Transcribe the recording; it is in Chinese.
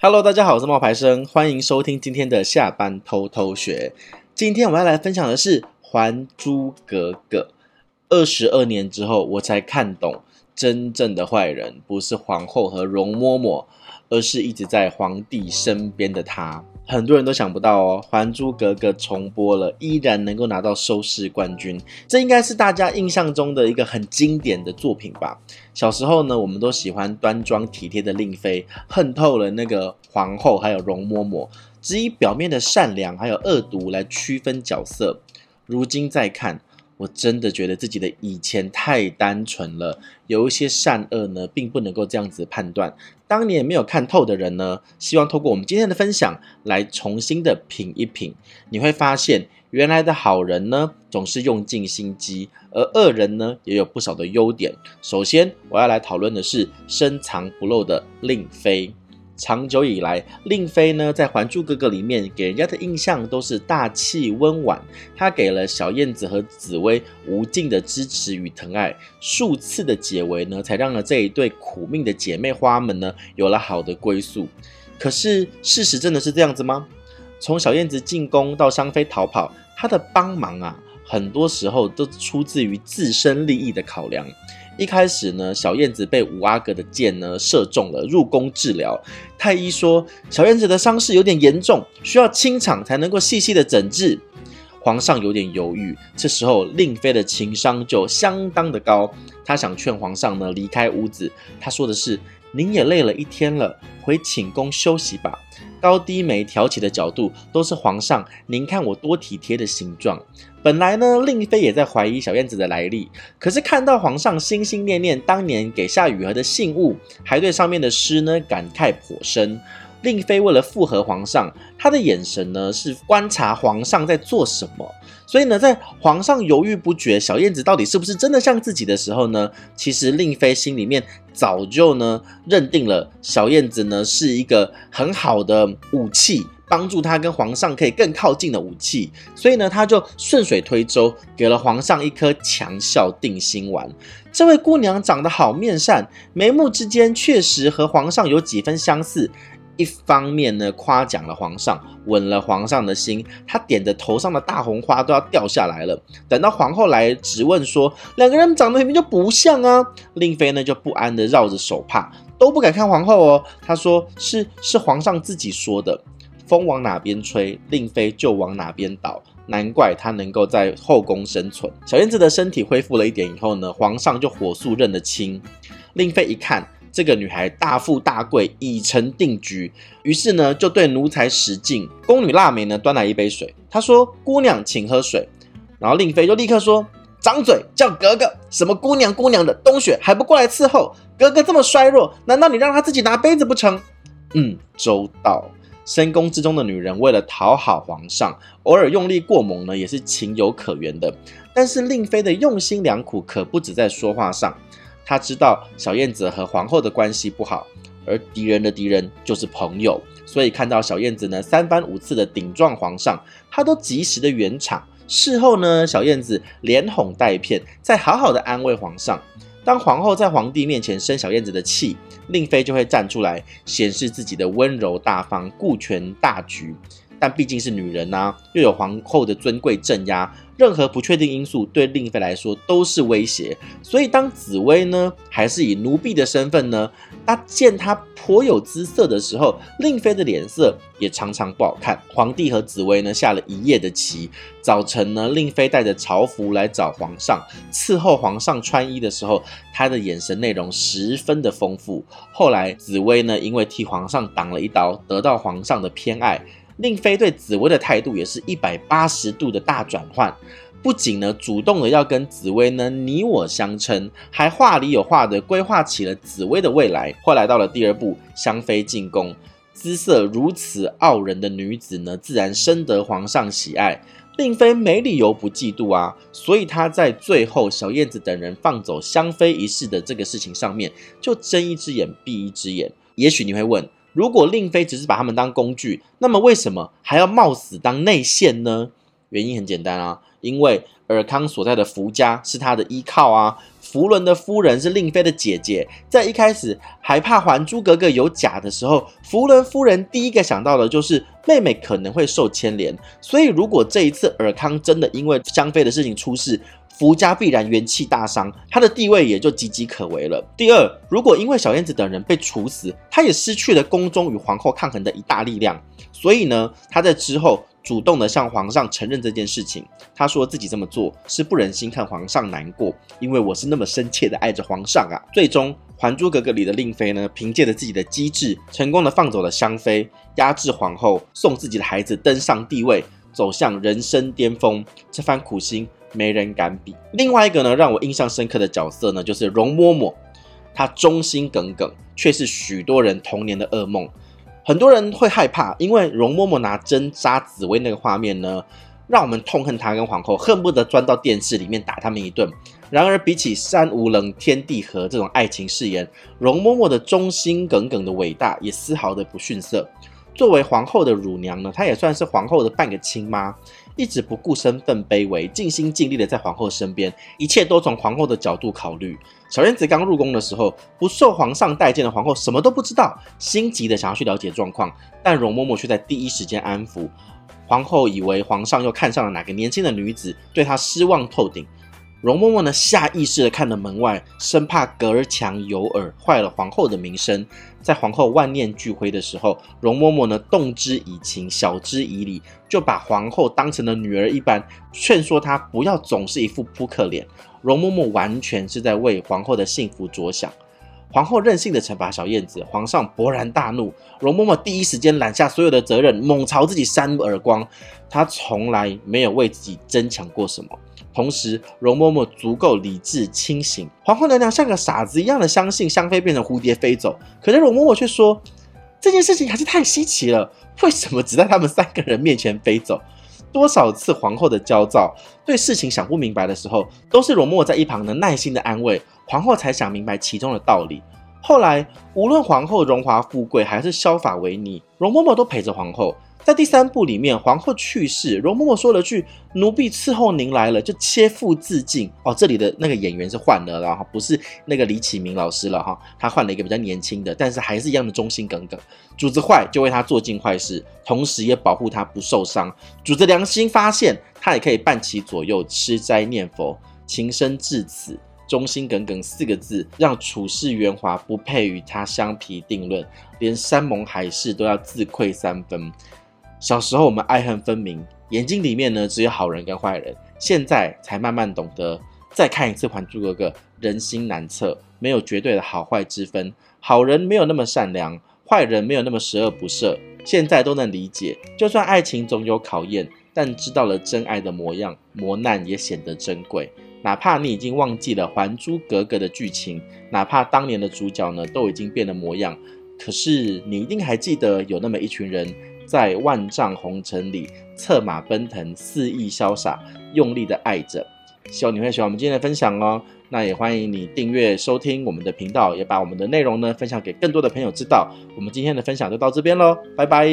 Hello，大家好，我是冒牌生，欢迎收听今天的下班偷偷学。今天我要来分享的是《还珠格格》。二十二年之后，我才看懂，真正的坏人不是皇后和容嬷嬷，而是一直在皇帝身边的他。很多人都想不到哦，《还珠格格》重播了，依然能够拿到收视冠军，这应该是大家印象中的一个很经典的作品吧。小时候呢，我们都喜欢端庄体贴的令妃，恨透了那个皇后还有容嬷嬷，只以表面的善良还有恶毒来区分角色。如今再看。我真的觉得自己的以前太单纯了，有一些善恶呢，并不能够这样子判断。当年没有看透的人呢，希望透过我们今天的分享来重新的品一品，你会发现原来的好人呢，总是用尽心机，而恶人呢，也有不少的优点。首先，我要来讨论的是深藏不露的令妃。长久以来，令妃呢，在《还珠格格》里面给人家的印象都是大气温婉。她给了小燕子和紫薇无尽的支持与疼爱，数次的解围呢，才让了这一对苦命的姐妹花们呢，有了好的归宿。可是，事实真的是这样子吗？从小燕子进宫到香妃逃跑，她的帮忙啊，很多时候都出自于自身利益的考量。一开始呢，小燕子被五阿哥的箭呢射中了，入宫治疗。太医说小燕子的伤势有点严重，需要清场才能够细细的诊治。皇上有点犹豫，这时候令妃的情商就相当的高，她想劝皇上呢离开屋子。她说的是：“您也累了一天了，回寝宫休息吧。”高低眉挑起的角度都是皇上，您看我多体贴的形状。本来呢，令妃也在怀疑小燕子的来历，可是看到皇上心心念念当年给夏雨荷的信物，还对上面的诗呢感慨颇深。令妃为了附和皇上，她的眼神呢是观察皇上在做什么。所以呢，在皇上犹豫不决，小燕子到底是不是真的像自己的时候呢，其实令妃心里面早就呢认定了小燕子呢是一个很好的武器。帮助他跟皇上可以更靠近的武器，所以呢，他就顺水推舟，给了皇上一颗强效定心丸。这位姑娘长得好面善，眉目之间确实和皇上有几分相似。一方面呢，夸奖了皇上，稳了皇上的心，他点着头上的大红花都要掉下来了。等到皇后来质问说，两个人长得明明就不像啊，令妃呢就不安的绕着手帕，都不敢看皇后哦。她说是是皇上自己说的。风往哪边吹，令妃就往哪边倒，难怪她能够在后宫生存。小燕子的身体恢复了一点以后呢，皇上就火速认了亲。令妃一看这个女孩大富大贵，已成定局，于是呢就对奴才使劲。宫女腊梅呢端来一杯水，她说：“姑娘请喝水。”然后令妃就立刻说：“张嘴，叫格格！什么姑娘姑娘的，冬雪还不过来伺候？格格这么衰弱，难道你让她自己拿杯子不成？”嗯，周到。深宫之中的女人，为了讨好皇上，偶尔用力过猛呢，也是情有可原的。但是令妃的用心良苦，可不止在说话上。他知道小燕子和皇后的关系不好，而敌人的敌人就是朋友，所以看到小燕子呢三番五次的顶撞皇上，他都及时的圆场。事后呢，小燕子连哄带骗，再好好的安慰皇上。当皇后在皇帝面前生小燕子的气，令妃就会站出来显示自己的温柔大方、顾全大局。但毕竟是女人呐、啊，又有皇后的尊贵镇压，任何不确定因素对令妃来说都是威胁。所以当紫薇呢，还是以奴婢的身份呢，她见她颇有姿色的时候，令妃的脸色也常常不好看。皇帝和紫薇呢下了一夜的棋，早晨呢，令妃带着朝服来找皇上伺候皇上穿衣的时候，她的眼神内容十分的丰富。后来紫薇呢，因为替皇上挡了一刀，得到皇上的偏爱。令妃对紫薇的态度也是一百八十度的大转换，不仅呢主动的要跟紫薇呢你我相称，还话里有话的规划起了紫薇的未来。后来到了第二部，香妃进宫，姿色如此傲人的女子呢，自然深得皇上喜爱。令妃没理由不嫉妒啊，所以她在最后小燕子等人放走香妃一事的这个事情上面，就睁一只眼闭一只眼。也许你会问，如果令妃只是把他们当工具，那么为什么还要冒死当内线呢？原因很简单啊，因为尔康所在的福家是他的依靠啊。福伦的夫人是令妃的姐姐，在一开始还怕《还珠格格》有假的时候，福伦夫人第一个想到的就是妹妹可能会受牵连，所以如果这一次尔康真的因为香妃的事情出事，福家必然元气大伤，他的地位也就岌岌可危了。第二，如果因为小燕子等人被处死，他也失去了宫中与皇后抗衡的一大力量，所以呢，他在之后。主动的向皇上承认这件事情，他说自己这么做是不忍心看皇上难过，因为我是那么深切的爱着皇上啊。最终，《还珠格格》里的令妃呢，凭借着自己的机智，成功的放走了香妃，压制皇后，送自己的孩子登上帝位，走向人生巅峰。这番苦心没人敢比。另外一个呢，让我印象深刻的角色呢，就是容嬷嬷，她忠心耿耿，却是许多人童年的噩梦。很多人会害怕，因为容嬷嬷拿针扎紫薇那个画面呢，让我们痛恨她跟皇后，恨不得钻到电视里面打他们一顿。然而，比起山无棱，天地合这种爱情誓言，容嬷嬷的忠心耿耿的伟大也丝毫的不逊色。作为皇后的乳娘呢，她也算是皇后的半个亲妈。一直不顾身份卑微，尽心尽力的在皇后身边，一切都从皇后的角度考虑。小燕子刚入宫的时候，不受皇上待见的皇后什么都不知道，心急的想要去了解状况，但容嬷嬷却在第一时间安抚皇后，以为皇上又看上了哪个年轻的女子，对她失望透顶。容嬷嬷呢，下意识的看着门外，生怕隔墙有耳，坏了皇后的名声。在皇后万念俱灰的时候，容嬷嬷呢，动之以情，晓之以理，就把皇后当成了女儿一般，劝说她不要总是一副扑克脸。容嬷嬷完全是在为皇后的幸福着想。皇后任性的惩罚小燕子，皇上勃然大怒，容嬷嬷第一时间揽下所有的责任，猛朝自己扇耳光。她从来没有为自己争抢过什么。同时，容嬷嬷足够理智清醒。皇后娘娘像个傻子一样的相信香妃变成蝴蝶飞走，可是容嬷嬷却说这件事情还是太稀奇了。为什么只在他们三个人面前飞走？多少次皇后的焦躁，对事情想不明白的时候，都是容嬷嬷在一旁的耐心的安慰，皇后才想明白其中的道理。后来，无论皇后荣华富贵还是削发为尼，容嬷嬷都陪着皇后。在第三部里面，皇后去世，容嬷嬷说了句“奴婢伺候您来了”，就切腹自尽。哦，这里的那个演员是换了，然后不是那个李启明老师了哈，他换了一个比较年轻的，但是还是一样的忠心耿耿。主子坏就为他做尽坏事，同时也保护他不受伤。主子良心发现，他也可以伴其左右吃斋念佛，情深至此。忠心耿耿四个字，让处世圆滑不配与他相提定论，连山盟海誓都要自愧三分。小时候我们爱恨分明，眼睛里面呢只有好人跟坏人，现在才慢慢懂得。再看一次《还珠格格》，人心难测，没有绝对的好坏之分，好人没有那么善良，坏人没有那么十恶不赦。现在都能理解，就算爱情总有考验，但知道了真爱的模样，磨难也显得珍贵。哪怕你已经忘记了《还珠格格》的剧情，哪怕当年的主角呢都已经变了模样，可是你一定还记得有那么一群人。在万丈红尘里策马奔腾，肆意潇洒，用力的爱着。希望你会喜欢我们今天的分享哦。那也欢迎你订阅收听我们的频道，也把我们的内容呢分享给更多的朋友知道。我们今天的分享就到这边喽，拜拜。